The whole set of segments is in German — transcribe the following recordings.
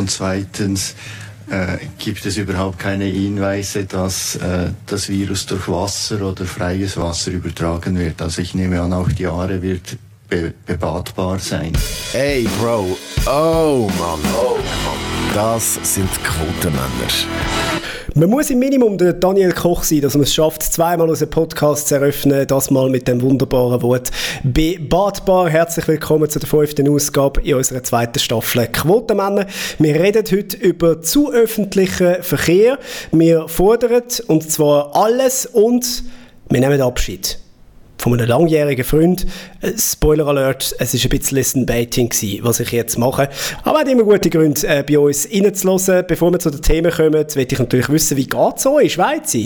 Und zweitens äh, gibt es überhaupt keine Hinweise, dass äh, das Virus durch Wasser oder freies Wasser übertragen wird. Also ich nehme an, auch die Aare wird be bebadbar sein. Hey Bro, oh Mann, oh Mann, das sind Quotenmänner. Man muss im Minimum der Daniel Koch sein, dass man es schafft, zweimal unseren Podcast zu eröffnen, das mal mit dem wunderbaren Wort «bebadbar». Herzlich willkommen zu der fünften Ausgabe in unserer zweiten Staffel «Quotenmänner». Wir reden heute über zu öffentlichen Verkehr. Wir fordern, und zwar alles, und wir nehmen Abschied von einem langjährigen Freund. Äh, Spoiler Alert, es war ein bisschen Listen-Baiting, was ich jetzt mache. Aber hat immer gute Gründe, äh, bei uns reinzulassen. Bevor wir zu den Themen kommen, will ich natürlich wissen, wie geht es euch, Schweiz?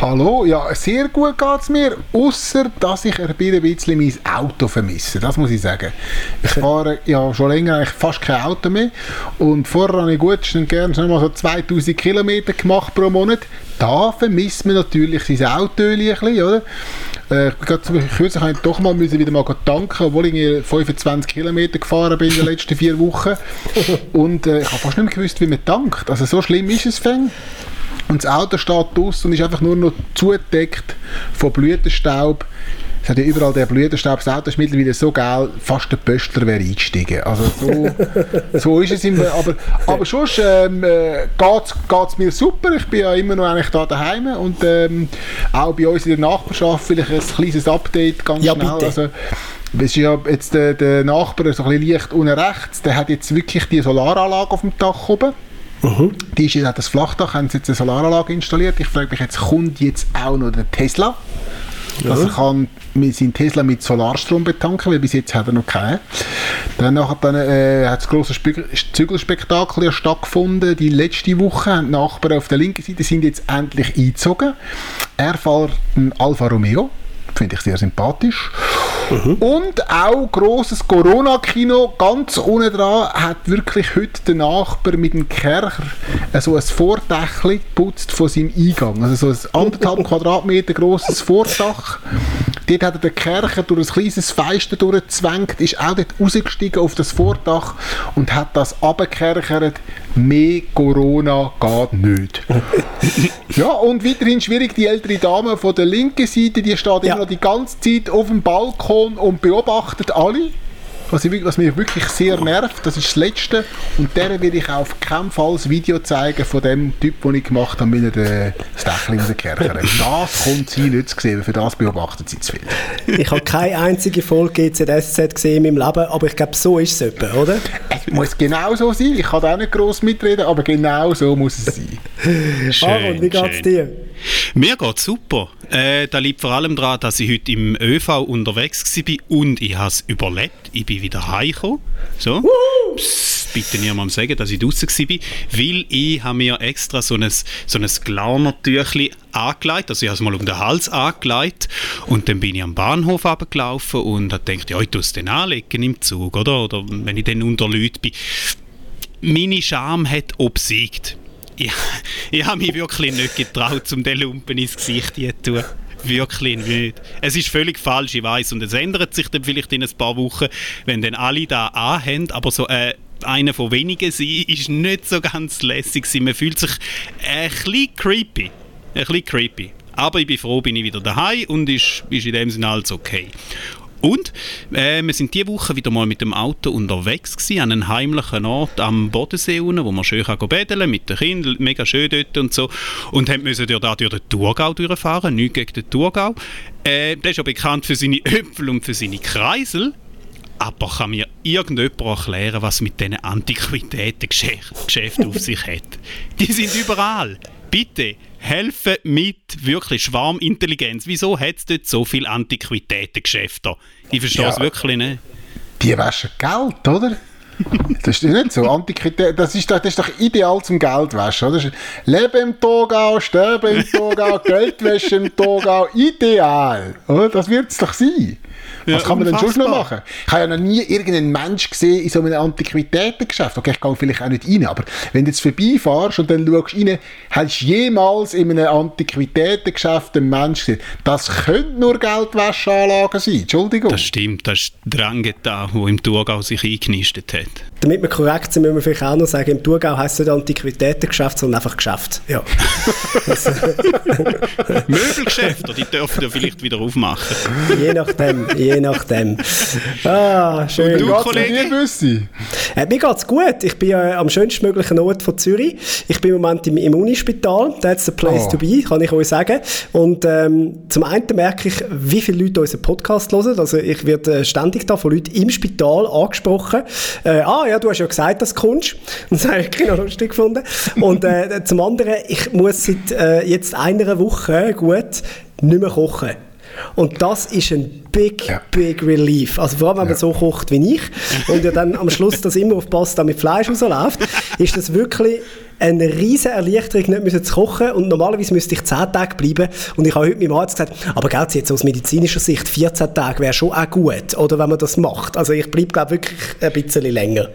Hallo, ja, sehr gut geht es mir, außer dass ich ein bisschen mein Auto vermisse, das muss ich sagen. Ich fahre ja schon länger eigentlich fast kein Auto mehr und vorher habe ich gut und gerne schon mal so 2000 Kilometer gemacht pro Monat. Da vermisst man natürlich sein Auto ein bisschen, oder? Ich bin kürzlich habe ich doch mal müssen wieder mal tanken, obwohl ich 25 Kilometer gefahren bin in den letzten vier Wochen und äh, ich habe fast nicht mehr gewusst, wie man tankt. Also so schlimm ist es fängt. Und das Auto steht draussen und ist einfach nur noch zugedeckt von Blütenstaub. Es hat ja überall der Blütenstaub. Das Auto ist mittlerweile so geil, fast der Pöstler wäre eingestiegen. Also so, so ist es. Im, aber, aber sonst ähm, äh, geht es mir super. Ich bin ja immer noch eigentlich da daheim und ähm, auch bei uns in der Nachbarschaft vielleicht ein kleines Update ganz ja, schnell. Bitte. Also, es ist ja jetzt der, der Nachbar so ein bisschen leicht unten rechts, der hat jetzt wirklich die Solaranlage auf dem Dach oben. Mhm. Die ist jetzt das Flachdach, haben sie jetzt eine Solaranlage installiert. Ich frage mich jetzt, kommt jetzt auch noch der Tesla? Ja. Dass er kann seinen Tesla mit Solarstrom betanken, weil bis jetzt hat er noch keinen. Dann, dann äh, hat das große Zügelspektakel ja stattgefunden. Die letzte Woche haben die Nachbarn auf der linken Seite sind jetzt endlich eingezogen. Er fährt einen Alfa Romeo, finde ich sehr sympathisch. Mhm. Und auch grosses Corona-Kino, ganz unten dran, hat wirklich heute der Nachbar mit dem Kercher so ein Vordächli geputzt von seinem Eingang. Also so ein anderthalb Quadratmeter grosses Vordach. Dort hat er den Kercher durch ein kleines Fenster durchgezwängt, ist auch dort rausgestiegen auf das Vordach und hat das abgekerchert. Mehr Corona geht nicht. ja, und weiterhin schwierig, die ältere Dame von der linken Seite, die steht ja. immer noch die ganze Zeit auf dem Balkon und beobachtet alle. Was, ich, was, mich wirklich sehr nervt, das ist das Letzte. Und der will ich auf keinen Fall das Video zeigen von dem Typ, den ich gemacht habe, mit der das Dächchen rausgekerchert. Das kommt sie nicht zu sehen, für das beobachtet sie zu viel. Ich habe keine einzige Folge GZSZ gesehen in meinem Leben, aber ich glaube, so ist es etwa, oder? Es muss genau so sein. Ich kann auch nicht gross mitreden, aber genau so muss es sein. Schön, Aaron, wie geht es dir? Mir geht super. Äh, da liegt vor allem daran, dass ich heute im ÖV unterwegs war und ich habe es überlebt. Ich bin wieder heimgekommen. So. Psst, bitte niemandem sagen, dass ich draußen war, weil ich habe mir extra so ein, so ein Glaunertüchli angelegt, also ich habe es mal um den Hals angelegt und dann bin ich am Bahnhof abgelaufen und habe gedacht, ja, ich tue es dann anlegen im Zug, oder? Oder wenn ich dann unter Leuten bin. Meine Scham hat obsiegt ich, ich habe mich wirklich nicht getraut, um den Lumpen ins Gesicht zu tun. Wirklich nicht. Es ist völlig falsch, ich weiß. Und es ändert sich dann vielleicht in ein paar Wochen, wenn dann alle da anhaben. Aber so äh, einer von wenigen sein ist nicht so ganz lässig. Man fühlt sich ein bisschen creepy. Ein bisschen creepy. Aber ich bin froh, bin ich wieder daheim und ist, ist in dem Sinne alles okay. Und äh, wir sind diese Woche wieder mal mit dem Auto unterwegs gewesen, an einem heimlichen Ort am Bodensee unten, wo man schön kann betteln mit den Kindern, mega schön dort und so. Und haben müssen durch, durch den Thurgau durchfahren, nichts gegen den Thurgau. Äh, der ist ja bekannt für seine Äpfel und für seine Kreisel. Aber kann mir irgendjemand erklären, was mit diesen Antiquitätengeschäften auf sich hat? Die sind überall. Bitte, helfen mit wirklich Schwarmintelligenz. Wieso hat es dort so viele Antiquitätengeschäfte? Ich verstehe es wirklich nicht. Die waschen Geld, oder? Das ist nicht so. Antiquität, das ist, das ist doch ideal zum Geldwaschen, oder? Leben im Togau, sterben im Togau, Geldwäsche im Togau, ideal. Oder? Das wird es doch sein. Ja, Was kann man denn sonst noch unfassbar. machen? Ich habe ja noch nie irgendeinen Mensch gesehen in so einem Antiquitätengeschäft. Okay, ich gehe vielleicht auch nicht rein, aber wenn du jetzt vorbeifährst und dann schaust rein, hast du jemals in einem Antiquitätengeschäft einen Mensch gesehen? Das könnte nur Geldwäscheanlagen sein. Entschuldigung. Das stimmt, das ist Drangheta, der im Thurgau sich eingenistet hat. Damit wir korrekt sind, müssen wir vielleicht auch noch sagen, im Thurgau heisst es nicht Antiquitätengeschäft, sondern einfach Geschäft. Ja. Möbelgeschäfte, die dürfen ja vielleicht wieder aufmachen. je nachdem, je nachdem. Ah, schön. du, Geht's Kollege? Äh, mir geht's gut. Ich bin äh, am schönstmöglichen Ort von Zürich. Ich bin im Moment im, im Unispital. That's the place Oh. to be, kann ich euch sagen. Und ähm, zum einen merke ich, wie viele Leute unseren Podcast hören. Also ich werde äh, ständig da von Leuten im Spital angesprochen. Äh, ah ja, du hast ja gesagt, dass du kommst. Und das habe ich genau lustig gefunden. Und äh, zum anderen, ich muss seit äh, jetzt einer Woche gut nicht mehr kochen. Und das ist ein big, Ja. big relief. Also vor allem, wenn man so kocht wie ich und ja dann am Schluss das immer auf Pasta mit Fleisch rausläuft, ist das wirklich eine riesige Erleichterung, nicht müssen zu kochen. Und normalerweise müsste ich 10 Tage bleiben. Und ich habe heute meinem Arzt gesagt, aber gell, jetzt aus medizinischer Sicht, 14 Tage wäre schon auch gut, oder wenn man das macht. Also ich bleibe, glaube wirklich ein bisschen länger.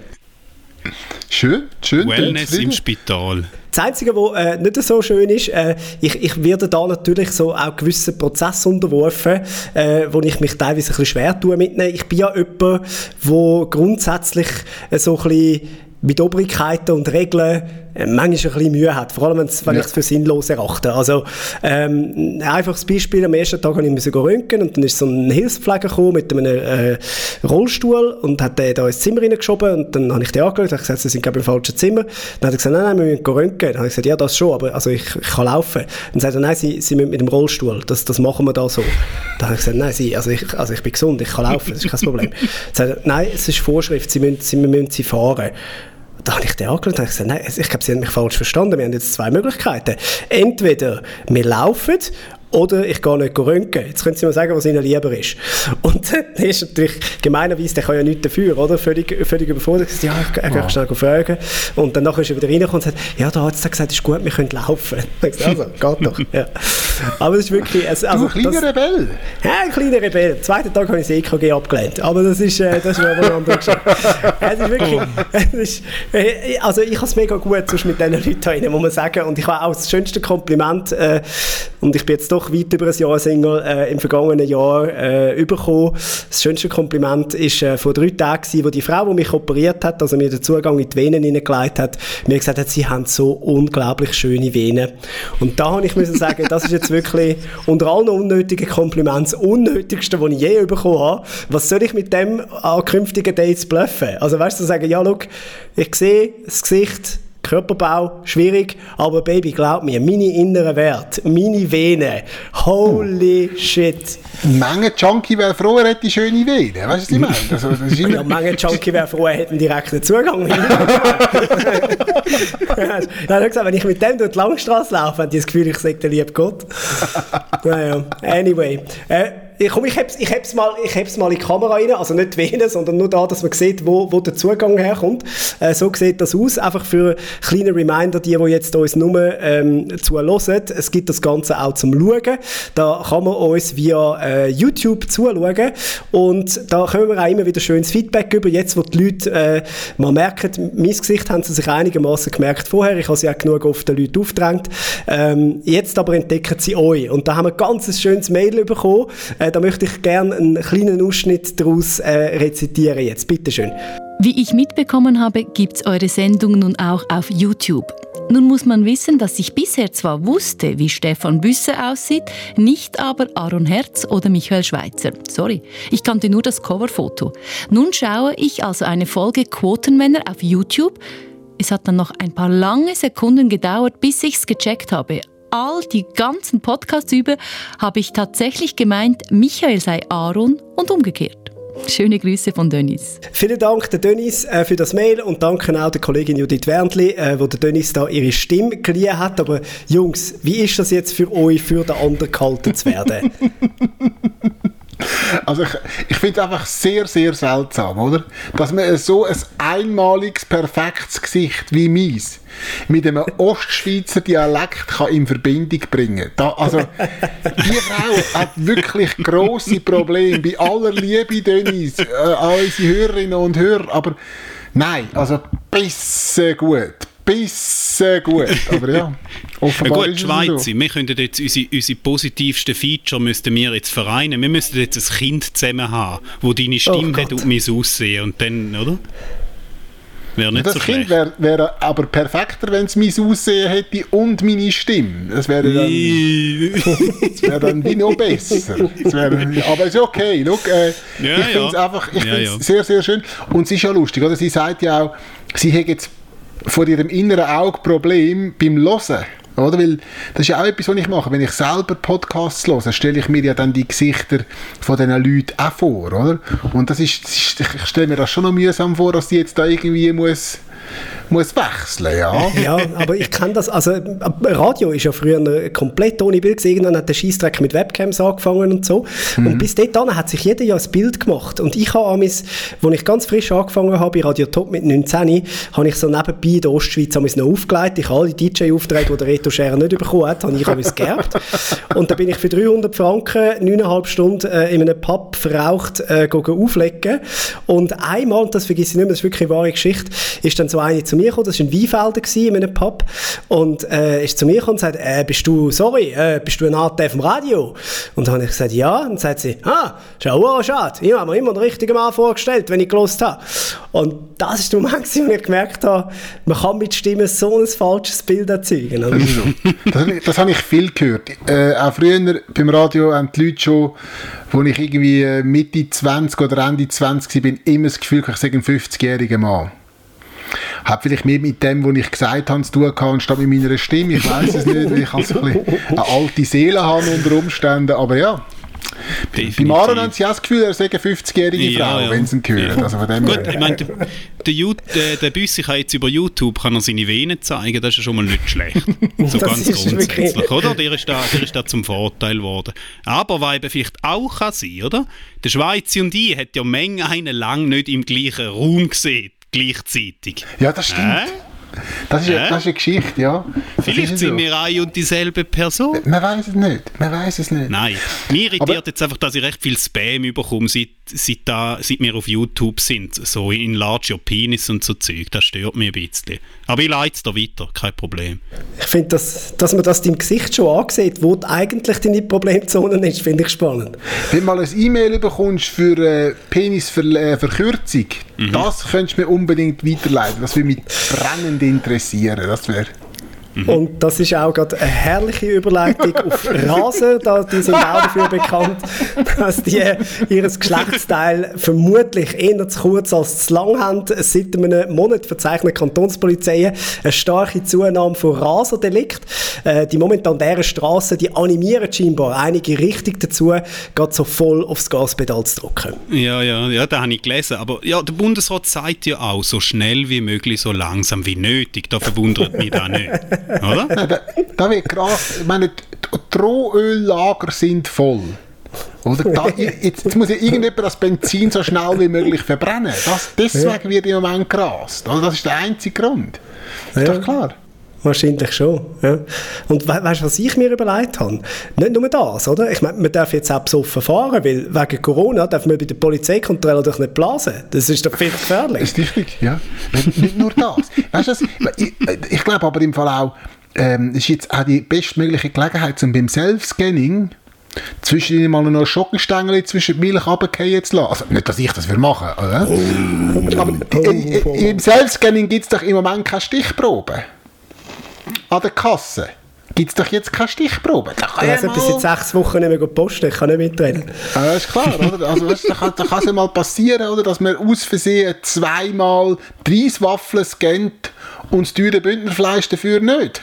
Schön, schön. Wellness im Spital. Das Einzige, was äh, nicht so schön ist, äh, ich, ich werde da natürlich so auch gewissen Prozess unterworfen, äh, wo ich mich teilweise ein bisschen schwer tue mitnehmen. Ich bin ja jemand, der grundsätzlich äh, so ein bisschen mit Obrigkeiten und Regeln manchmal ein bisschen Mühe hat, vor allem wenn Ja. ich es für sinnlos erachte. Also ähm, ein einfaches Beispiel, am ersten Tag habe ich müssen röntgen und dann ist so ein Hilfspfleger gekommen mit einem äh, Rollstuhl und hat den da ins Zimmer reingeschoben und dann habe ich den angeschaut und gesagt, sie sind glaube ich im falschen Zimmer. Dann hat er gesagt, nein, nein, wir müssen röntgen. Dann habe ich gesagt, ja, das schon, aber also ich, ich kann laufen. Dann sagt er, nein, sie, sie müssen mit dem Rollstuhl, das, das machen wir da so. Dann habe ich gesagt, nein, sie, also ich, also ich bin gesund, ich kann laufen, das ist kein Problem. Dann sagt er, nein, es ist Vorschrift, sie müssen, sie, wir müssen sie fahren. Da habe ich den angeschaut und habe gesagt, nein, ich glaube, Sie haben mich falsch verstanden. Wir haben jetzt zwei Möglichkeiten. Entweder wir laufen oder ich gehe nicht röntgen. Jetzt können Sie mir sagen, was Ihnen lieber ist. Und das ist natürlich gemeinerweise, der kann ja nichts dafür, oder? Völlig, völlig überfordert. Ich gesagt, Ja, er kann schnell fragen. Und dann nachher ist er wieder reingekommen und sagt, ja, der Arzt hat gesagt, ist gut, wir können laufen. Ich also, geht doch. Ja. Aber das ist wirklich... Also, Du, kleiner das, Rebell. ja, ein kleiner Rebell. Am zweiten Tag habe ich das EKG abgelehnt. Aber das ist, äh, das ist eine andere Geschichte. es ist wirklich, es ist, äh, also ich habe es mega gut sonst mit diesen Leuten da muss man sagen. Und ich habe auch das schönste Kompliment, äh, und ich bin jetzt doch weit über ein Jahr Single, äh, im vergangenen Jahr äh, bekommen. Das schönste Kompliment ist äh, vor drei Tagen, gewesen, wo die Frau, die mich operiert hat, also mir den Zugang in die Venen hineingelegt hat, mir gesagt hat, sie haben so unglaublich schöne Venen. Und da habe ich müssen sagen, das ist jetzt wirklich unter allen unnötigen Komplimenten das unnötigste, das ich je bekommen habe. Was soll ich mit dem an künftigen Dates bluffen? Also weißt du, sagen, ja, schau, ich sehe das Gesicht, Körperbau, schwierig, aber Baby, glaub mir, meine inneren Werte, meine Venen, holy shit. Ein Menge Junkie wäre froh, er hätte schöne Venen. Weißt du, was ich meine? Also, das ist Ja, manche Junkie wäre froh, er hätte einen direkten Zugang. ja, er hat gesagt, wenn ich mit dem durch die Langstrasse laufe, habe ich das Gefühl, ich sage der liebe Gott. naja, anyway. Äh, ich, komm, ich heb's, ich, heb's mal, ich heb's mal in die Kamera rein, also nicht die sondern nur da, dass man sieht, wo, wo der Zugang herkommt. Äh, so sieht das aus, einfach für kleine Reminder, die, die jetzt uns nur ähm, zuhören. Es gibt das Ganze auch zum Schauen. Da kann man uns via äh, YouTube zuschauen und da können wir auch immer wieder schönes Feedback über. Jetzt, wo die Leute äh, mal merken, mein Gesicht haben sie sich einigermaßen gemerkt vorher, ich habe sie auch genug auf den Leuten aufgedrängt. Ähm, jetzt aber entdecken sie euch und da haben wir ganz ein schönes Mail bekommen. Äh, da möchte ich gerne einen kleinen Ausschnitt daraus äh, rezitieren jetzt. Bitteschön. Wie ich mitbekommen habe, gibt's eure Sendung nun auch auf YouTube. Nun muss man wissen, dass ich bisher zwar wusste, wie Stefan Büsse aussieht, nicht aber Aaron Herz oder Michael Schweitzer. Sorry, ich kannte nur das Coverfoto. Nun schaue ich also eine Folge Quotenmänner auf YouTube. Es hat dann noch ein paar lange Sekunden gedauert, bis ich's gecheckt habe. All die ganzen Podcasts über habe ich tatsächlich gemeint, Michael sei Aaron und umgekehrt. Schöne Grüße von Dennis. Vielen Dank der Dennis äh, für das Mail und danke auch der Kollegin Judith Wernli, äh, wo der Dennis da ihre Stimme geliehen hat. Aber Jungs, wie ist das jetzt für euch, für den anderen gehalten zu werden? Also ich, ich finde es einfach sehr, sehr seltsam, oder? Dass man so ein einmaliges, perfektes Gesicht wie meins mit einem Ostschweizer Dialekt kann in Verbindung bringen da, Also, die Frau hat wirklich grosse Probleme. Bei aller Liebe, Dennis, äh, an unsere Hörerinnen und Hörer, aber nein, also bisschen gut bisschen gut, aber ja. Offenbar ja gut, Schweizer, so. wir könnten jetzt unsere, unsere positivsten Feature müssten wir jetzt vereinen. Wir müssten jetzt ein Kind zusammen haben, wo deine Stimme oh hat und mein Aussehen und dann, oder? Wäre nicht das so Kind wäre wär aber perfekter, wenn es mein Aussehen hätte und meine Stimme. Das wäre dann, das wäre dann wie noch besser. Wäre, aber es ist okay. Look, äh, ja, ich finde es ja. einfach ich ja, ja. sehr, sehr schön. Und es ist ja lustig, oder? Sie sagt ja auch, sie hat jetzt vor ihrem inneren Auge Problem beim Hören. Oder? Weil das ist ja auch etwas, was ich mache. Wenn ich selber Podcasts höre, stelle ich mir ja dann die Gesichter von diesen Leuten auch vor. Oder? Und das ist ich stelle mir das schon noch mühsam vor, dass die jetzt da irgendwie muss muss wechseln, ja. ja, aber ich kenne das, also Radio ist ja früher komplett ohne Bild gewesen. Irgendwann hat der Scheissdreck mit Webcams angefangen und so. Mhm. Und bis dahin hat sich jeder ja ein Bild gemacht. Und ich habe amis, als ich ganz frisch angefangen habe, bei Radio Top mit 19, habe ich so nebenbei in der Ostschweiz amis noch aufgelegt. Ich habe alle DJ-Aufträge, die der Reto Scherer nicht bekommen hat, habe ich amis geerbt. und dann bin ich für 300 Franken neuneinhalb Stunden äh, in einem Pub verraucht äh, auflegen. Und einmal, und das vergesse ich nicht mehr, das ist wirklich eine wahre Geschichte, ist dann so eine zu mir gekommen, das war in Weinfelden in einem Pub, und äh, ist zu mir gekommen und sagt, äh, bist du, sorry, äh, bist du ein AT vom Radio? Und dann habe ich gesagt, ja, und dann sagt sie, ah, schau, schade, ich habe mir immer den richtigen Mann vorgestellt, wenn ich gelost habe. Und das ist der Moment, wo ich gemerkt habe, man kann mit Stimmen so ein falsches Bild erzeugen. Das, so. das, das habe ich viel gehört. Äh, auch früher beim Radio haben die Leute schon, wo ich irgendwie äh, Mitte 20 oder Ende 20 war, immer das Gefühl, ich sage ein 50-jähriger Mann. Hat vielleicht mehr mit dem, was ich gesagt habe, zu tun gehabt, anstatt mit meiner Stimme. Ich weiß es nicht, weil ich also ein eine alte Seele habe unter Umständen. Aber ja, Definitiv. Bei Maren haben sie auch das Gefühl, er sei eine 50-jährige ja, Frau, ja. wenn sie ihn hören. Ja. Also von dem Gut, ich meine, der, der, der, der Büssi kann jetzt über YouTube kann er seine Venen zeigen, das ist ja schon mal nicht schlecht. so ganz grundsätzlich, oder? Der ist, da, der ist da zum Vorteil geworden. Aber was eben vielleicht auch kann sein, oder? Der Schweizer und ich hat ja Menge einen lang nicht im gleichen Raum gesehen gleichzeitig. Ja, das stimmt. Äh? Das ist, äh? das ist eine Geschichte, ja. Vielleicht sind so. wir eine und dieselbe Person. Man weiß es nicht. Man weiß es nicht. Nein. Mir irritiert Aber jetzt einfach, dass ich recht viel Spam überkomme, seit, seit, da, seit wir auf YouTube sind. So in Large Your Penis und so Zeug. Das stört mich ein bisschen. Aber ich leite es da weiter, kein Problem. Ich finde, dass, dass man das deinem Gesicht schon ansieht, wo eigentlich deine Problemzone ist, finde ich spannend. Wenn du mal ein E-Mail bekommst für äh, Penisverkürzung, äh, mhm. das könntest du mir unbedingt weiterleiten. Das würde mich brennend interessieren. Das wäre... Mhm. Und das ist auch gerade eine herrliche Überleitung auf Rasen. Da, die sind auch dafür bekannt, dass die ihr Geschlechtsteil vermutlich eher zu kurz als zu lang haben. Seit einem Monat verzeichnet die Kantonspolizei eine starke Zunahme von Raserdelikt. Äh, die momentan Straßen, die animieren scheinbar einige richtig dazu, gerade so voll aufs Gaspedal zu drücken. Ja, ja, ja, da habe ich gelesen. Aber ja, der Bundesrat sagt ja auch, so schnell wie möglich, so langsam wie nötig. Da verwundert mich das nicht. Oder? da, da wird krass. Ich meine, die Rohöllager sind voll. Oder? Da, jetzt, jetzt, muss ja irgendjemand das Benzin so schnell wie möglich verbrennen. Das, deswegen wird im Moment gerast. Also das ist der einzige Grund. Ist ja. doch klar. Wahrscheinlich schon. Ja. Und we weißt du, was ich mir überlegt habe? Nicht nur das, oder? Ich meine, man darf jetzt auch besoffen fahren, weil wegen Corona darf man bei der Polizeikontrolle doch nicht blasen. Das ist doch viel gefährlich. Das ist richtig, ja. nicht nur das. Weißt du, ich, ich glaube aber im Fall auch, ähm, ist jetzt auch die bestmögliche Gelegenheit, um beim Self-Scanning zwischen mal noch Schockenstängel zwischen die Milch runterfallen zu lassen. Also, nicht, dass ich das will machen oder? Oh. Aber äh, äh, im Self-Scanning gibt es doch im Moment keine Stichprobe. An der Kasse gibt es doch jetzt keine Stichprobe. Da kann also, bis jetzt sechs Wochen nicht mehr posten, ich kann nicht mitreden. Ja, das ist klar, oder? Also, weißt, da kann es ja mal passieren, oder, dass man aus Versehen zweimal 30 Waffeln scannt und das teure Bündnerfleisch dafür nicht.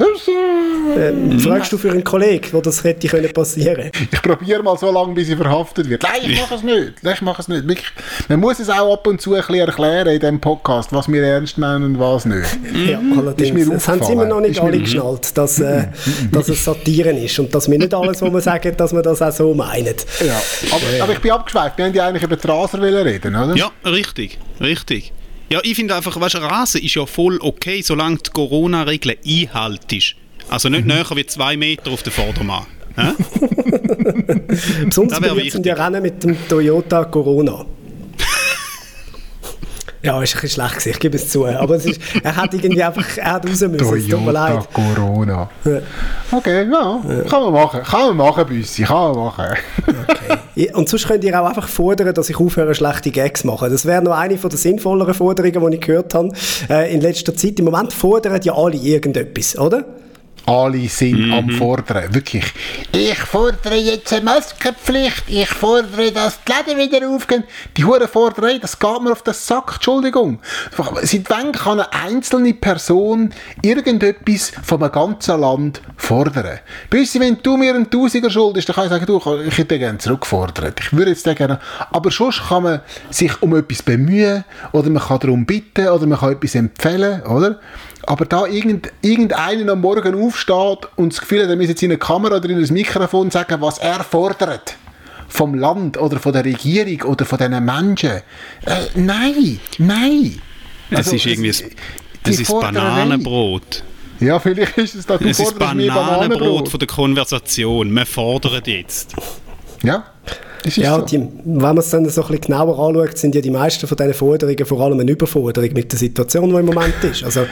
Ähm, fragst du für einen Kollegen, wo das hätte können passieren Ich probiere mal so lange, bis sie verhaftet wird. Nein, ich mache es nicht. Nein, ich mache es nicht. Man muss es auch ab und zu ein bisschen erklären in diesem Podcast, was wir ernst meinen und was nicht. Ja, Ist allerdings. mir Das haben sie immer noch nicht alle geschnallt, dass, äh, dass es Satiren ist und dass wir nicht alles, was wir sagen, dass wir das auch so meinen. Ja. Aber, aber ich bin abgeschweift. Wir haben ja eigentlich über die Raser wollen reden, oder? Ja, richtig, richtig. Ja, ich finde einfach, weißt, du, Rasen ist ja voll okay, solange die Corona-Regeln einhaltest. Also nicht näher wie zwei Meter auf den Vordermann. Hä? Besonders beliebt sind ja Rennen mit dem Toyota Corona. Ja, ist ein bisschen schlecht ich gebe es zu. Aber es ist, er hat irgendwie einfach, er hat raus müssen, es tut mir leid. Corona. Okay, ja, kann man machen. Kann man machen, Büssi, kann man machen. Ja, Und sonst könnt ihr auch einfach fordern, dass ich aufhöre, schlechte Gags zu machen. Das wäre noch eine von der sinnvolleren Forderungen, die ich gehört habe äh, in letzter Zeit. Im Moment fordern ja alle irgendetwas, oder? Alle sind am Fordern, wirklich. Ich fordere jetzt eine Maskenpflicht, ich fordere, dass die Läden wieder aufgehen. Die hure Forderei, das geht mir auf den Sack, Entschuldigung. Seit wann kann eine einzelne Person irgendetwas von einem ganzen Land fordern? Bis wenn du mir einen Tausiger schuldest, dann kann ich sagen, du, ich hätte den gerne zurückgefordert. Ich würde jetzt den gerne, aber sonst kann man sich um etwas bemühen, oder man kann darum bitten, oder man kann etwas empfehlen, oder? Aber da irgend, irgendeiner am Morgen aufsteht und das Gefühl hat, er müsse jetzt in eine Kamera oder in ein Mikrofon sagen, was er fordert. Vom Land oder von der Regierung oder von diesen Menschen. Äh, nein, nein. Es Also, ist irgendwie, es- es ist. Bananenbrot. Ja, vielleicht ist es da, du Es ist Bananenbrot Bananenbrot. von der Konversation. Wir fordern jetzt. Ja, Ja, so. die, wenn man es dann so ein bisschen genauer anschaut, sind ja die meisten von diesen Forderungen vor allem eine Überforderung mit der Situation, die im Moment ist. Also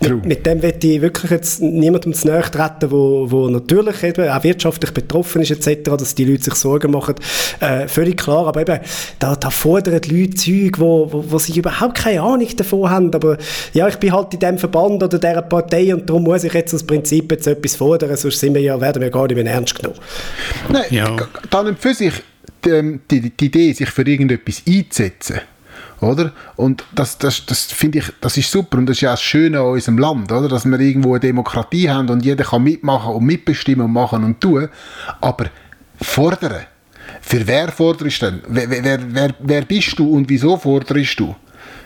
mit, mit dem wird ich wirklich jetzt niemandem zu nahe treten, wo, wo natürlich eben auch wirtschaftlich betroffen ist etc., dass die Leute sich Sorgen machen. Äh, völlig klar, aber eben, da, da fordern die Leute Zeug, wo, wo, wo sie überhaupt keine Ahnung davon haben. Aber ja, ich bin halt in diesem Verband oder dieser Partei und darum muss ich jetzt aus Prinzip jetzt etwas fordern, sonst sind wir ja, werden wir gar nicht mehr ernst genommen. Nein, Ja. dann für sich die, die, die Idee, sich für irgendetwas einzusetzen, oder? Und das, das, das finde ich, das ist super und das ist ja auch das Schöne an unserem Land, oder? Dass wir irgendwo eine Demokratie haben und jeder kann mitmachen und mitbestimmen und machen und tun. Aber fordern. Für wer forderst du denn? Wer, wer, wer, wer, bist du und wieso forderst du?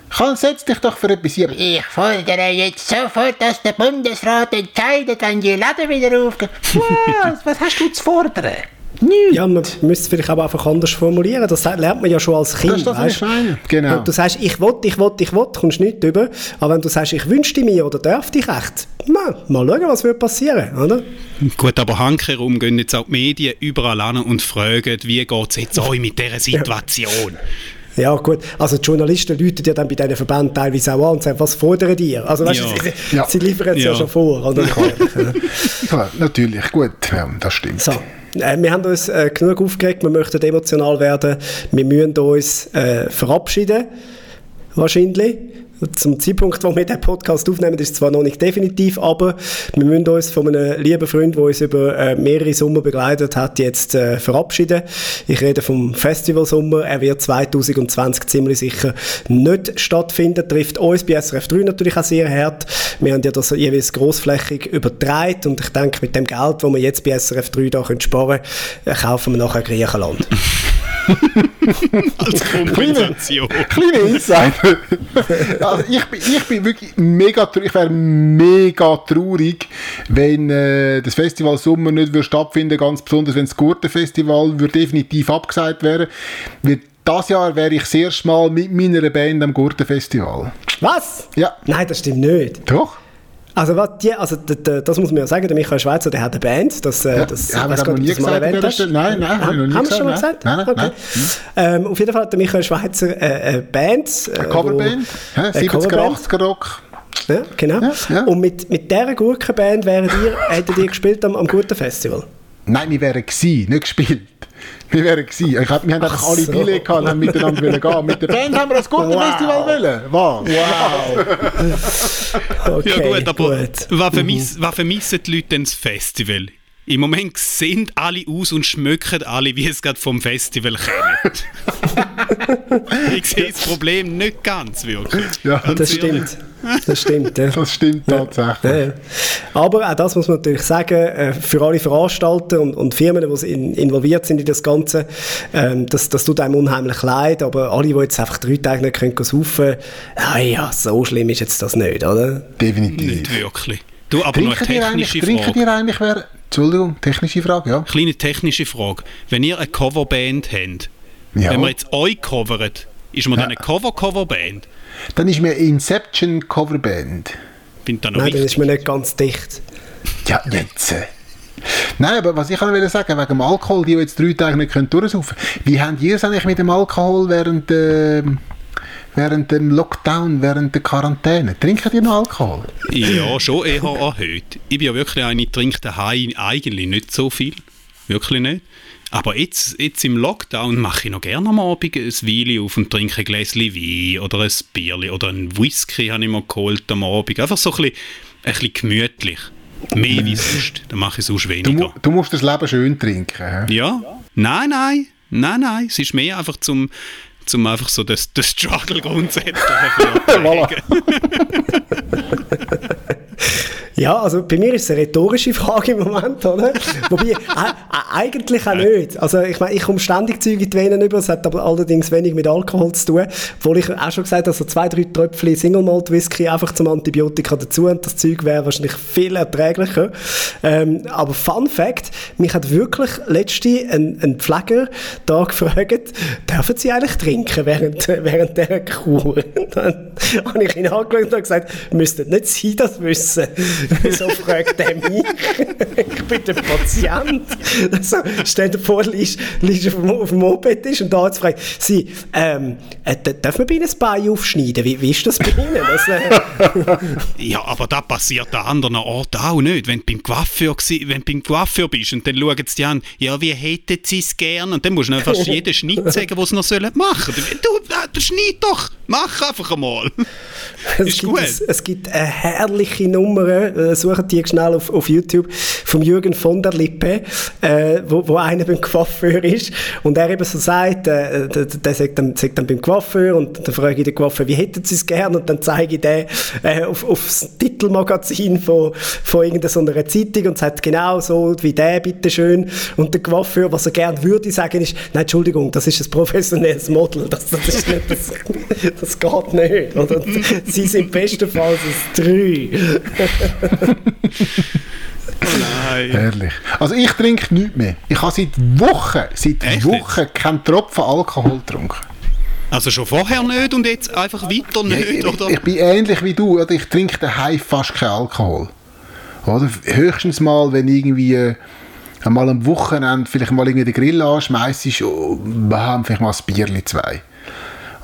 Kann, setz dich doch für etwas ein. Ich fordere jetzt sofort, dass der Bundesrat entscheidet, wenn die Läden wieder aufgehen. Was? Was hast du zu fordern? Nichts. Ja, man müsste es vielleicht aber einfach anders formulieren. Das lernt man ja schon als Kind. Das ist das, ich. Genau. Wenn du sagst, ich will, ich will, ich will, kommst du nicht drüber. Aber wenn du sagst, ich wünschte mir oder darf dich recht, na, mal schauen, was wird passieren, oder? Gut, aber handkehrum gehen jetzt auch die Medien überall an und fragen, wie geht es jetzt euch mit dieser Situation? Ja, gut. Also die Journalisten läuten ja dann bei diesen Verbänden teilweise auch an und sagen, was fordern die? Also weißt Ja. du, sie, Ja. sie liefern es ja. Ja. schon vor. Oder? Ja, natürlich, gut, ja, das stimmt. So. Äh, wir haben uns äh, genug aufgeregt, wir möchten emotional werden. Wir müssen uns äh, verabschieden. Wahrscheinlich. Zum Zeitpunkt, wo wir den Podcast aufnehmen, ist zwar noch nicht definitiv, aber wir müssen uns von einem lieben Freund, der uns über äh, mehrere Sommer begleitet hat, jetzt äh, verabschieden. Ich rede vom Festival Sommer. Er wird 2020 ziemlich sicher nicht stattfinden. Trifft uns bei SRF 3 natürlich auch sehr hart. Wir haben ja das jeweils grossflächig übertragen und ich denke, mit dem Geld, das wir jetzt bei SRF 3 da können sparen können, äh, kaufen wir nachher Griechenland. Als Kompensation. Kleine Insider. also ich, bin, ich bin wirklich mega traurig, ich wäre mega traurig, wenn äh, das Festival Sommer nicht würde stattfinden ganz besonders wenn das Gurtenfestival würde definitiv abgesagt wäre. Weil das Jahr wäre ich das erste Mal mit meiner Band am Gurtenfestival. Was? Ja. Nein, das stimmt nicht. Doch? Also, was die, also das muss man ja sagen, der Michael Schweizer, der hat eine Band. Das, äh, Ja, das, ja, aber das gar haben wir nicht, nie das mal gesagt an erwähnt hast. Nein, nein, haben wir haben schon mal gesagt, nein. Nein, nein, Ähm, auf jeden Fall hat der Michael Schweizer äh, eine Band. Äh, Eine Coverband? wo- eine 70er, Coverband. 80er Rock? Ja, genau. Ja, ja. Und mit, mit dieser Gurkenband wären ihr, hättet ihr gespielt am, am guten Festival. Nein, wir wären gsi, nicht gespielt. Wir wären gsi. Ich hab, wir haben einfach alle so. Billette gehabt und haben miteinander wollen gehen. Mit der Band haben wir das Gurtenfestival wollen. Was? Okay, ja gut, aber gut. was, vermiss, was vermissen die Leute denn das Festival? Im Moment sehen alle aus und schmücken alle, wie es gerade vom Festival kommt. ich sehe das Problem nicht ganz wirklich. Ja, Ganz Das ehrlich. stimmt. Das stimmt, ja. Das stimmt tatsächlich. Ja, ja. Aber auch das muss man natürlich sagen, äh, für alle Veranstalter und, und Firmen, die in, involviert sind in das Ganze, ähm, das, das tut einem unheimlich leid, aber alle, die jetzt einfach drei Tage nicht können saufen können, ja, so schlimm ist jetzt das nicht, oder? Definitiv. Nicht wirklich. Du, aber noch eine Trinken ihr eigentlich, technische trinken Frage. ihr eigentlich wer, Entschuldigung, technische Frage, ja. Kleine technische Frage. Wenn ihr eine Coverband habt, ja. wenn wir jetzt euch covert, ist man dann eine Cover-Coverband? Dann ist mir Inception Coverband. Bin dann noch Nein, dann wichtig. ist man nicht ganz dicht. Ja, jetzt. äh. Nein, aber was ich wollte sagen, wegen dem Alkohol, die, die jetzt drei Tage nicht können durchsaufen können, wie habt ihr es eigentlich mit dem Alkohol während, ähm, während dem Lockdown, während der Quarantäne? Trinkt ihr noch Alkohol? Ja, schon eher erhöht. Ich bin ja wirklich eine, ich trinke daheim eigentlich nicht so viel. Wirklich nicht. Aber jetzt, jetzt im Lockdown mache ich noch gerne am Abend ein Weile auf und trinke ein Gläschen Wein oder ein Bierli oder ein Whisky habe ich mir geholt am Abend. Einfach so ein bisschen, ein bisschen gemütlich. Mehr wie sonst. Dann mache ich sonst Du, weniger. mu du musst das Leben schön trinken. hä? Ja? Nein, nein. Nein, nein. Es ist mehr einfach zum, zum einfach so das, das Struggle grundsätzlich abwägen. Ja, also bei mir ist es eine rhetorische Frage im Moment, oder? Wobei, äh, äh, eigentlich auch nicht. Also ich meine, ich komme ständig Zeug in die Venen über, es hat aber allerdings wenig mit Alkohol zu tun. Obwohl ich auch schon gesagt habe, so zwei, drei Tröpfchen Single Malt Whisky einfach zum Antibiotika dazu und das Zeug wäre wahrscheinlich viel erträglicher. Ähm, aber Fun Fact, mich hat wirklich letzte ein, ein Pfleger da gefragt, dürfen Sie eigentlich trinken während, während dieser Kur? Dann habe ich ihn angeschaut und gesagt, müsstet nicht Sie das wissen. So fragt er mich. ich bin der Patient. Also, stell dir vor, du liegst, liegst auf, dem, auf dem Moped und der Arzt fragt, Sie, ähm, äh, darf man bei Ihnen das Bein aufschneiden? Wie, wie ist das bei Ihnen? Das, äh, Ja, aber das passiert an anderen Orten auch nicht. Wenn du beim Coiffeur, wenn du beim Coiffeur bist und dann schauen sie dich an, ja, wie hätten sie es gern? Und dann musst du ihnen fast jeden Schnitt sagen, was sie noch sollen machen sollen. Du, äh, schneid doch! Mach einfach einmal! Es Ist gibt, gut. es, es gibt eine herrliche Nummer, äh, suchen die schnell auf, auf YouTube, vom Jürgen von der Lippe, äh, wo, wo einer beim Coiffeur ist. Und er eben so sagt, äh, der, der sagt, dann, sagt dann beim Coiffeur und dann frage ich den Coiffeur, wie hätten sie es gern? Und dann zeige ich den äh, auf, aufs Titelmagazin von, von irgendeiner Zeitung und sagt genau so wie der, bitteschön. Und der Coiffeur, was er gern würde sagen ist, nein, Entschuldigung, das ist ein professionelles Model, das, das, ist nicht, das, das geht nicht, oder? Sie sind bestenfalls ein Drei. Nein. Herrlich. Also ich trinke nichts mehr. Ich habe seit Wochen, seit Echt Wochen keinen Tropfen Alkohol getrunken. Also schon vorher nicht und jetzt einfach weiter nicht, ich, oder? ich bin ähnlich wie du. Oder? Ich trinke daheim fast keinen Alkohol. Oder? Höchstens mal, wenn irgendwie äh, einmal am Wochenende vielleicht mal irgendwie den Grill anschmeißt, ist, oh, wir haben vielleicht mal ein Bierli zwei.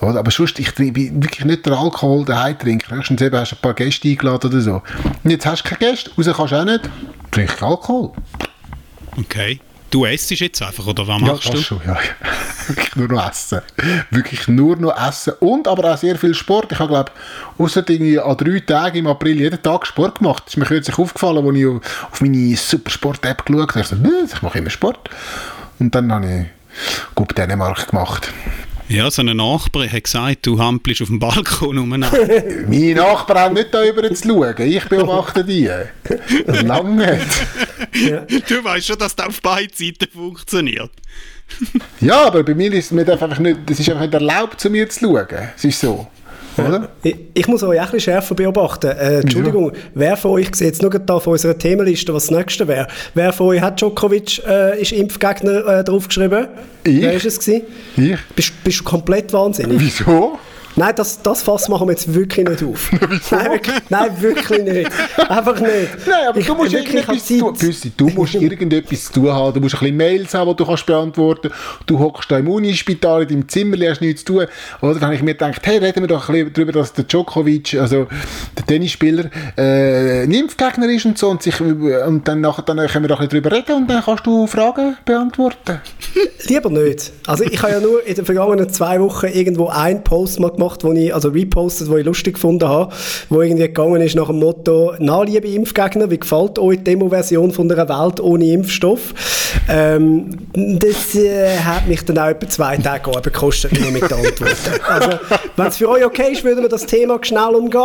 Oder? Aber sonst, ich trinke- bin wirklich nicht der Alkohol daheim trinken. Höchstens eben hast du ein paar Gäste eingeladen oder so. Und jetzt hast du keine Gäste, raus kannst du auch nicht, trink ich Alkohol. Okay. Du isst jetzt einfach, oder was machst ja, du? das schon, ja. Wirklich nur noch essen. Wirklich nur noch essen. Und aber auch sehr viel Sport. Ich habe, glaube außer irgendwie an drei Tagen im April jeden Tag Sport gemacht. Das ist mir kürzlich aufgefallen, als ich auf meine Supersport-App geschaut habe. Ich so, «Nö, ich mache immer Sport. Und dann habe ich gut Dänemark gemacht. Ja, so ein Nachbar hat gesagt, du hampelst auf dem Balkon umeinander. Meine Nachbarn haben nicht da über zu schauen. Ich beobachte die. Lange nicht. du weißt schon, dass das auf beiden Seiten funktioniert. Ja, aber bei mir ist mir darf einfach nicht, das ist einfach nicht erlaubt, zu mir zu schauen. Es ist so. Oder? Ich, ich muss euch auch ein bisschen schärfer beobachten. Äh, Entschuldigung, wer von euch, ich sehe jetzt nur da von unserer Themenliste, was das nächste wäre. Wer von euch hat Djokovic, äh, ist Impfgegner äh, draufgeschrieben? Ich. Wer ist es gewesen? Ich? Bist, bist du komplett wahnsinnig? Wieso? Nein, das, das Fass machen wir jetzt wirklich nicht auf. nein, wirklich, nein, wirklich nicht. Einfach nicht. Nein, aber Ich- du musst irgendetwas tun. Büssi, du musst irgendetwas zu tun haben. Du musst ein bisschen Mails haben, die du kannst beantworten Du hockst da im Unispital in deinem Zimmer, hast nichts zu tun. Oder dann habe ich mir gedacht, hey, reden wir doch ein bisschen darüber, dass der Djokovic, also der Tennisspieler, äh, ein Impfgegner ist und so. Und, sich, und dann, nachher, dann können wir doch ein bisschen darüber reden und dann kannst du Fragen beantworten. Lieber nicht. Also ich habe ja nur in den vergangenen zwei Wochen irgendwo einen Post mal gemacht gemacht, wo ich, also repostet, wo ich lustig gefunden habe, wo irgendwie gegangen ist nach dem Motto, na, liebe Impfgegner, wie gefällt euch die Demo-Version von einer Welt ohne Impfstoff? Ähm, das äh, hat mich dann auch etwa zwei Tage gekostet, nur mit der Antwort. Also, wenn es für euch okay ist, würden wir das Thema schnell umgehen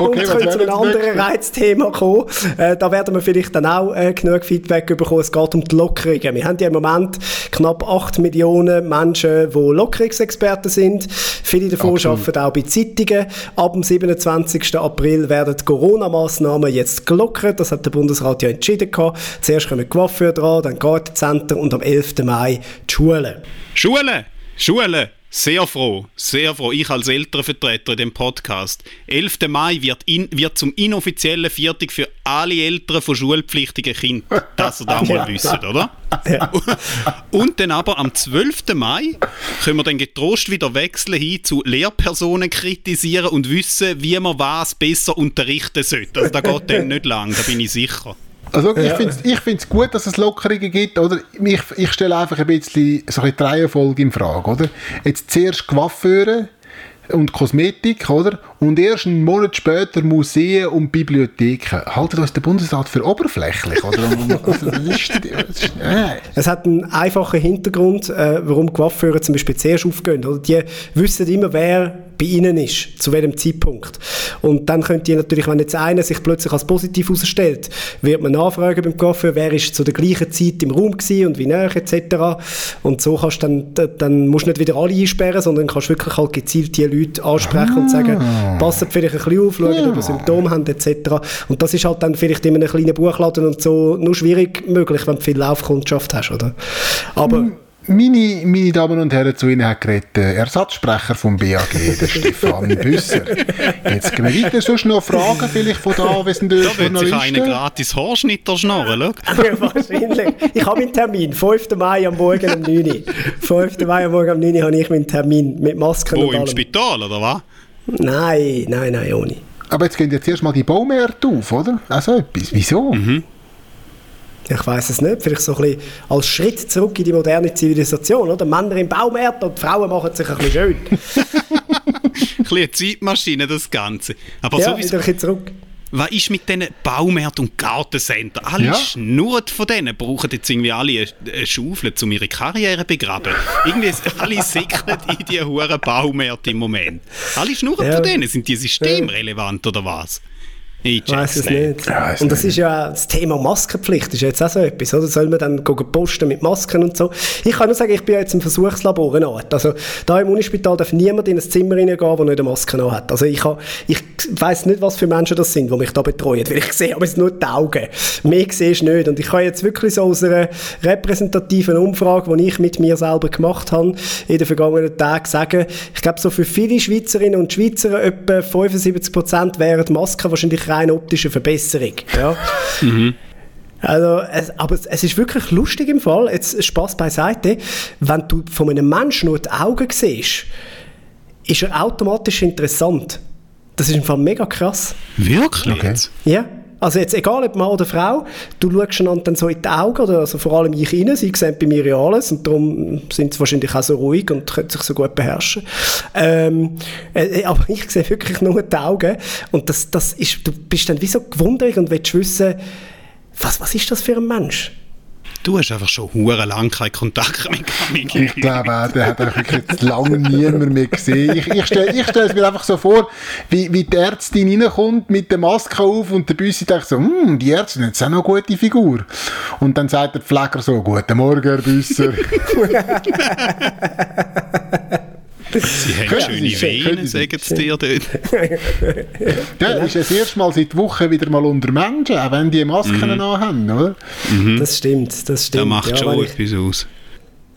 und was können zu einem anderen Reizthema kommen. Äh, da werden wir vielleicht dann auch äh, genug Feedback bekommen. Es geht um die Lockerungen. Wir haben ja im Moment knapp 8 Millionen Menschen, die Lockerungsexperten sind. Viele davon arbeiten auch bei Zeitungen. Ab dem 27. April werden die Corona-Massnahmen jetzt gelockert. Das hat der Bundesrat ja entschieden. Gehabt. Zuerst kommen die Coiffeur dran, dann Gartencenter und am 11. Mai die Schulen. Schulen, Schulen, sehr froh, sehr froh. Ich als Elternvertreter in dem Podcast. 11. Mai wird, in, wird zum inoffiziellen Viertag für alle Eltern von schulpflichtigen Kindern. Das ihr da mal wisst, oder? Und dann aber am 12. Mai können wir dann getrost wieder wechseln hin zu Lehrpersonen kritisieren und wissen, wie man was besser unterrichten sollte. Also da geht dann nicht lang, da bin ich sicher. Also ich finde es ich find's gut, dass es Lockerungen gibt, oder? Ich, ich stelle einfach ein bisschen so ein bisschen die Reihenfolge in Frage, oder? Jetzt zuerst Coiffeure und Kosmetik, oder? Und erst einen Monat später Museen und Bibliotheken. Haltet uns der Bundesrat für oberflächlich, oder? Also. Es hat einen einfachen Hintergrund, äh, warum Coiffeure zum Beispiel zuerst aufgehen. Oder? Die wissen immer, wer bei ihnen ist, zu welchem Zeitpunkt. Und dann könnt ihr natürlich, wenn jetzt einer sich plötzlich als positiv herausstellt, wird man nachfragen beim Coiffeur, wer ist zu der gleichen Zeit im Raum gewesen und wie näher etc. Und so kannst dann, dann musst du nicht wieder alle einsperren, sondern kannst wirklich halt gezielt die Leute ansprechen und sagen, passt vielleicht ein bisschen auf, schauen, ob ihr Symptome haben etc. Und das ist halt dann vielleicht in einem kleinen Buchladen und so nur schwierig möglich, wenn du viel Laufkundschaft hast, oder? Aber Meine, meine Damen und Herren, zu Ihnen hat geredet der Ersatzsprecher vom BAG, der Stefan Büsser. Jetzt gehen wir weiter. Sonst noch Fragen vielleicht von da anwesenden Da wird sich Journalisten? gratis Haarschnitter schnarren. Ja, wahrscheinlich. Ich habe meinen Termin. 5. Mai am Morgen um 9 Uhr. 5. Mai am Morgen um 9 Uhr habe ich meinen Termin. Mit Masken Wo, und im allem. Spital, oder was? Nein, nein, nein, ohne. Aber jetzt gehen jetzt erst mal die Baumärkte auf, oder? Also etwas. Wieso? Ich weiß es nicht. Vielleicht so ein bisschen als Schritt zurück in die moderne Zivilisation. Oder? Männer im Baumärkt und Frauen machen sich ein bisschen schön. Ein bisschen eine Zeitmaschine, das Ganze. Aber ja, sowieso, wieder ein bisschen zurück. was ist mit diesen Baumärkten und Gartencenter? Alle Ja. schnurrt von denen, brauchen jetzt irgendwie alle eine, eine Schaufel, um ihre Karriere begraben. Irgendwie, alle säckeln in die hohen Baumärkte im Moment. Alle schnurren Ja. von denen. Sind die systemrelevant oder was? Ich weiß es nicht. Ja, und das nicht. ist ja das Thema Maskenpflicht, ist jetzt auch so etwas, oder? Soll man dann gehen posten mit Masken und so? Ich kann nur sagen, ich bin ja jetzt im Versuchslabor eine Art. Also, da im Unispital darf niemand in ein Zimmer reingehen, der nicht eine Maske noch hat. Also, ich, ich weiss nicht, was für Menschen das sind, die mich da betreuen, weil ich sehe aber jetzt nur die Augen. Mehr sehe ich nicht. Und ich kann jetzt wirklich so aus einer repräsentativen Umfrage, die ich mit mir selber gemacht habe, in den vergangenen Tagen sagen, ich glaube, so für viele Schweizerinnen und Schweizer etwa 75% wären Masken wahrscheinlich rein optische Verbesserung. Ja. Also, es, aber es, es ist wirklich lustig im Fall, jetzt Spaß beiseite, wenn du von einem Menschen nur die Augen siehst, ist er automatisch interessant. Das ist im Fall mega krass. Wirklich? Okay. jetzt? Ja. Also jetzt, egal ob Mann oder Frau, du schaust einander dann so in die Augen, oder also vor allem ich rein, sie sehen bei mir ja alles und darum sind sie wahrscheinlich auch so ruhig und können sich so gut beherrschen. Ähm, äh, aber ich sehe wirklich nur die Augen und das, das ist, du bist dann wie so gewundert und willst wissen, was, was ist das für ein Mensch? Du hast einfach schon hure lang keinen Kontakt mehr gehabt. Ich glaube auch, der hat einfach jetzt lange niemand mehr gesehen. Ich, ich stelle ich stell es mir einfach so vor, wie, wie die Ärztin reinkommt mit der Maske auf und der Büssi denkt so, hm, die Ärztin hat jetzt auch noch eine gute Figur. Und dann sagt der Pfleger so, guten Morgen, Herr Büsser. Sie haben schöne Sie- Venen, sagen sie dir dort. Der ist das erste Mal seit Wochen wieder mal unter Menschen, auch wenn die Masken anhaben, oder? Das stimmt, das stimmt. Der macht ja, schon etwas aus.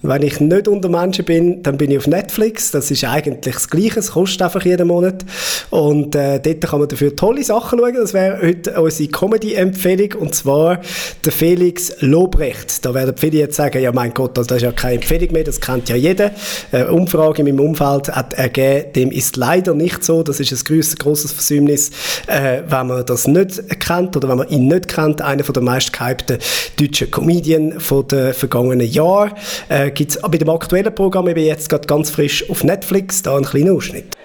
Wenn ich nicht unter Menschen bin, dann bin ich auf Netflix. Das ist eigentlich das Gleiche. Es kostet einfach jeden Monat. Und äh, dort kann man dafür tolle Sachen schauen. Das wäre heute unsere Comedy-Empfehlung. Und zwar der Felix Lobrecht. Da werden viele jetzt sagen, ja mein Gott, das ist ja keine Empfehlung mehr. Das kennt ja jeder. Eine Umfrage in meinem Umfeld hat ergeben, dem ist leider nicht so. Das ist ein grosses, Versäumnis, äh, wenn man das nicht kennt oder wenn man ihn nicht kennt. Einer der meistgehypten deutschen Comedien von vergangenen Jahren. Äh, Gibt es bei dem aktuellen Programm eben jetzt gerade ganz frisch auf Netflix, da ein kleiner Ausschnitt.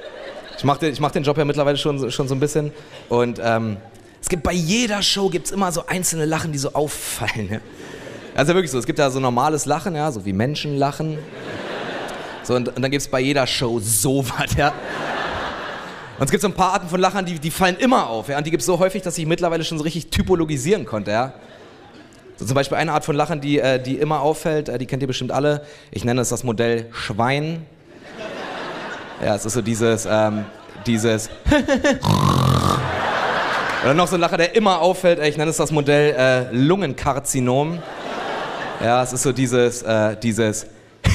Ich mache den, ich mach den Job ja mittlerweile schon, schon so ein bisschen. Und ähm, es gibt bei jeder Show gibt's immer so einzelne Lachen, die so auffallen. Ja? Also wirklich so, es gibt ja so normales Lachen, ja, so wie Menschen lachen. So, und, und dann gibt es bei jeder Show so was, ja. Und es gibt so ein paar Arten von Lachern, die, die fallen immer auf, ja. Und die gibt es so häufig, dass ich mittlerweile schon so richtig typologisieren konnte, ja. So zum Beispiel eine Art von Lachen, die, äh, die immer auffällt, äh, die kennt ihr bestimmt alle. Ich nenne es das Modell Schwein. Ja, es ist so dieses, ähm, dieses. Oder noch so ein Lacher, der immer auffällt. äh, Ich nenne es das Modell äh, Lungenkarzinom. Ja, es ist so dieses, äh, dieses.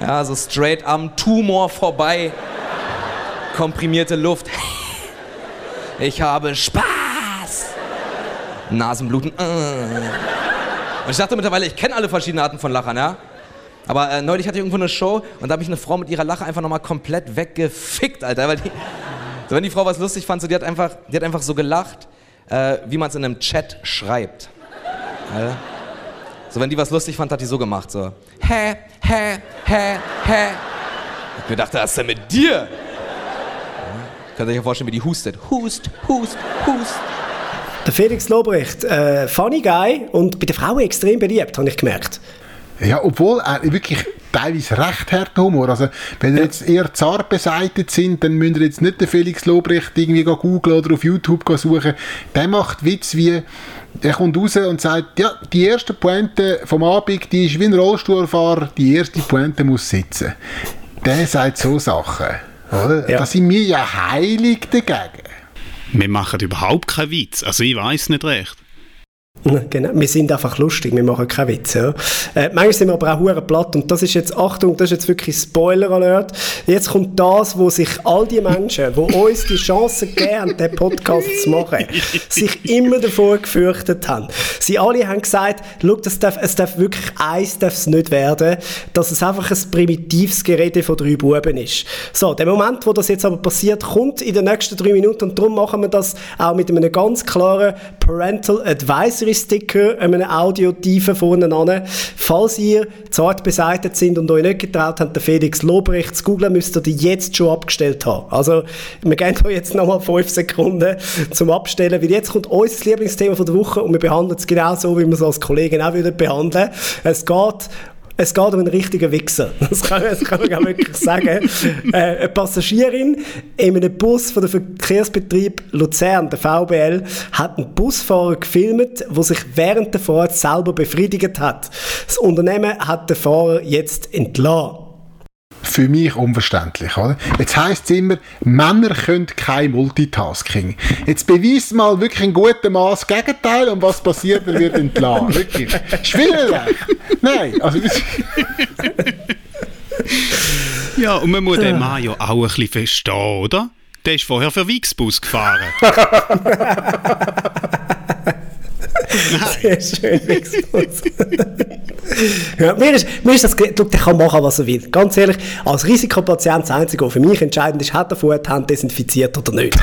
Ja, so straight am Tumor vorbei. Komprimierte Luft. Ich habe Spaß. Nasenbluten. äh. Und ich dachte mittlerweile, ich kenne alle verschiedenen Arten von Lachern, ja. Aber äh, neulich hatte ich irgendwo eine Show und da habe ich eine Frau mit ihrer Lache einfach nochmal komplett weggefickt, Alter. Weil die, so, wenn die Frau was lustig fand, so, die, hat einfach, die hat einfach so gelacht, äh, wie man es in einem Chat schreibt. Ja? So, wenn die was lustig fand, hat die so gemacht, so. Hä, hä, hä, hä. Ich dachte, was ist denn mit dir? Ja? Könnt ihr euch ja vorstellen, wie die hustet. Hust, hust, hust. Der Felix Lobrecht, äh, funny guy und bei den Frauen extrem beliebt, habe ich gemerkt. Ja, obwohl er wirklich teilweise recht harter Humor. Also, wenn ihr jetzt eher zart beseitigt sind, dann müsst ihr jetzt nicht den Felix Lobrecht irgendwie googeln oder auf YouTube suchen. Der macht Witz wie, er kommt raus und sagt, ja, die erste Pointe vom Abend, die ist wie ein Rollstuhlfahrer, die erste Pointe muss sitzen. Der sagt so Sachen. Oder? Ja. Da sind wir ja heilig dagegen. Wir machen überhaupt keinen Witz. Also ich weiß nicht recht. Genau, wir sind einfach lustig, wir machen keinen Witz. Ja. Äh, manchmal sind wir aber auch hure platt und das ist jetzt, Achtung, das ist jetzt wirklich Spoiler-Alert. Jetzt kommt das, wo sich all die Menschen, die uns die Chance gegeben haben, den Podcast zu machen, sich immer davor gefürchtet haben. Sie alle haben gesagt, schau, das darf, es darf wirklich eins darf es nicht werden, dass es einfach ein primitives Gerede von drei Buben ist. So, der Moment, wo das jetzt aber passiert, kommt in den nächsten drei Minuten und darum machen wir das auch mit einem ganz klaren Parental Advisory Sticker, einem Audio-Tiefen vorne an. Falls ihr zart beseitigt sind und euch nicht getraut habt, den Felix Lobrecht zu googlen, müsst ihr die jetzt schon abgestellt haben. Also, wir geben euch jetzt nochmal fünf Sekunden zum Abstellen, weil jetzt kommt unser Lieblingsthema von der Woche und wir behandeln es genau so, wie wir es als Kollegen auch würden behandeln. Es geht es geht um einen richtigen Wichser. Das kann, das kann man wirklich sagen. Äh, eine Passagierin in einem Bus von der Verkehrsbetrieb Luzern, der VBL, hat einen Busfahrer gefilmt, der sich während der Fahrt selber befriedigt hat. Das Unternehmen hat den Fahrer jetzt entlassen. Für mich unverständlich, oder? Jetzt heisst es immer, Männer können kein Multitasking. Jetzt beweist mal wirklich ein gutes Maß Gegenteil und was passiert, er wird entlassen. Wirklich. Schwierig. Nein, also Ja, und man muss den Mann ja auch ein bisschen verstehen, oder? Der ist vorher für Wixbus gefahren. Sehr schön, ja, mir, ist, mir ist das, schau, der kann machen, was er will. Ganz ehrlich, als Risikopatient das Einzige, was für mich entscheidend ist, hat er vorher die Hand desinfiziert oder nicht.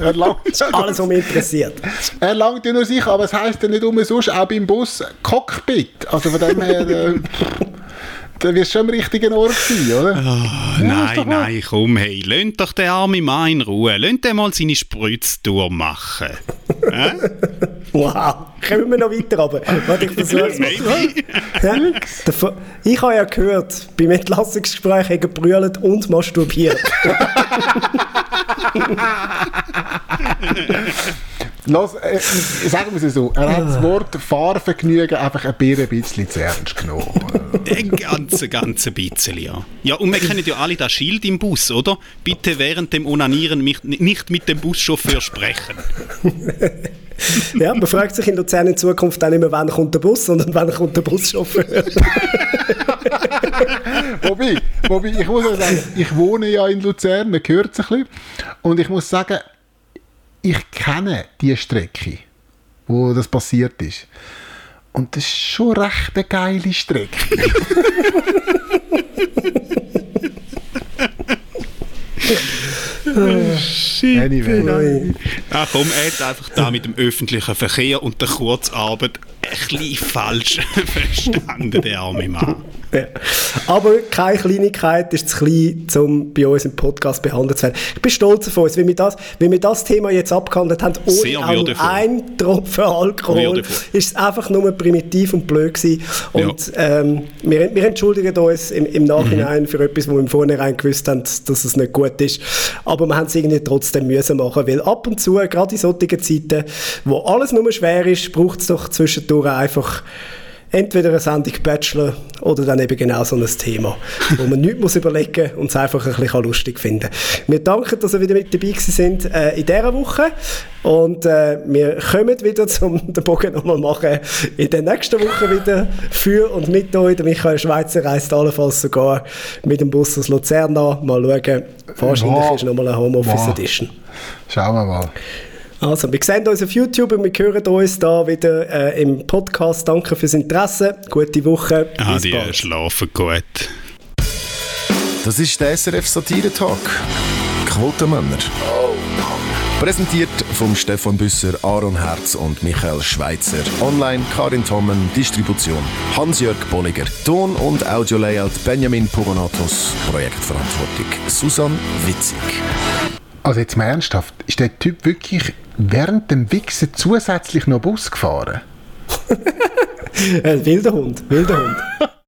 er langt, Alles, was mich interessiert. er langt ja nur sich, aber es heisst ja nicht umsonst, auch beim Bus Cockpit. Also von dem her, äh, da wirst du schon am richtigen Ort sein, oder? Oh, nein, nein, komm, hey, lönt doch den armen Mann in Ruhe. Lönt den mal seine Spritztour machen. Hä? Wow. Kommen wir noch weiter runter? Warte, ich versuche es mal. Ja, ich habe ja gehört, beim Entlassungsgespräch haben gebrüllt und masturbiert. Lass, äh, sagen wir es so, er hat das Wort Fahrvergnügen einfach ein bisschen zu ernst genommen. Ein ganz, ganz bisschen, ja. Ja, und wir kennen ja alle das Schild im Bus, oder? Bitte während dem Onanieren mich, nicht mit dem Buschauffeur sprechen. Ja, man fragt sich in Luzern in Zukunft auch nicht mehr, wann kommt der Bus, sondern wann kommt der Buschauffeur. wobei, wobei, ich muss ja sagen, ich wohne ja in Luzern, man hört es ein bisschen. Und ich muss sagen, ich kenne die Strecke, wo das passiert ist. Und das ist schon recht eine geile Strecke. Anyway. Ach komm, er hat einfach da mit dem öffentlichen Verkehr und der Kurzarbeit bisschen falsch verstanden, der arme Mann. Ja. Aber keine Kleinigkeit ist zu klein, um bei uns im Podcast behandelt zu werden. Ich bin stolz auf uns, wie wir das, wie wir das Thema jetzt abgehandelt haben, ohne ein Tropfen Alkohol. Ist es einfach nur primitiv und blöd gewesen. Und ähm, wir, wir entschuldigen uns im, im Nachhinein für etwas, wo wir im Vornherein gewusst haben, dass es nicht gut ist. Aber wir haben es irgendwie trotzdem müssen machen, weil ab und zu, gerade in solchen Zeiten, wo alles nur schwer ist, braucht es doch zwischendurch einfach entweder eine Sendung Bachelor oder dann eben genau so ein Thema, wo man nichts muss überlegen und es einfach ein bisschen lustig finden. Wir danken, dass ihr wieder mit dabei sind äh, in dieser Woche und äh, wir kommen wieder, um den Bogen nochmal machen, in der nächsten Woche wieder für und mit euch. Der Michael Schweizer reist allenfalls sogar mit dem Bus aus Luzern an. Mal schauen, wahrscheinlich Wow. ist nochmal eine Homeoffice Wow. Edition. Schauen wir mal. Also, wir sehen uns auf YouTube und wir hören uns da wieder äh, im Podcast. Danke fürs Interesse. Gute Woche. Ah, Bis die bald. schlafen gut. Das ist der SRF Satire Talk. Quotenmänner. Präsentiert vom Stefan Büsser, Aaron Herz und Michael Schweitzer. Online Karin Tommen, Distribution Hans-Jörg Bolliger. Ton- und Audio-Layout Benjamin Pogonatos. Projektverantwortung Susan Witzig. Also jetzt mal ernsthaft, ist der Typ wirklich während dem Wichsen zusätzlich noch Bus gefahren? Äh, wilder Hund, wilder Hund.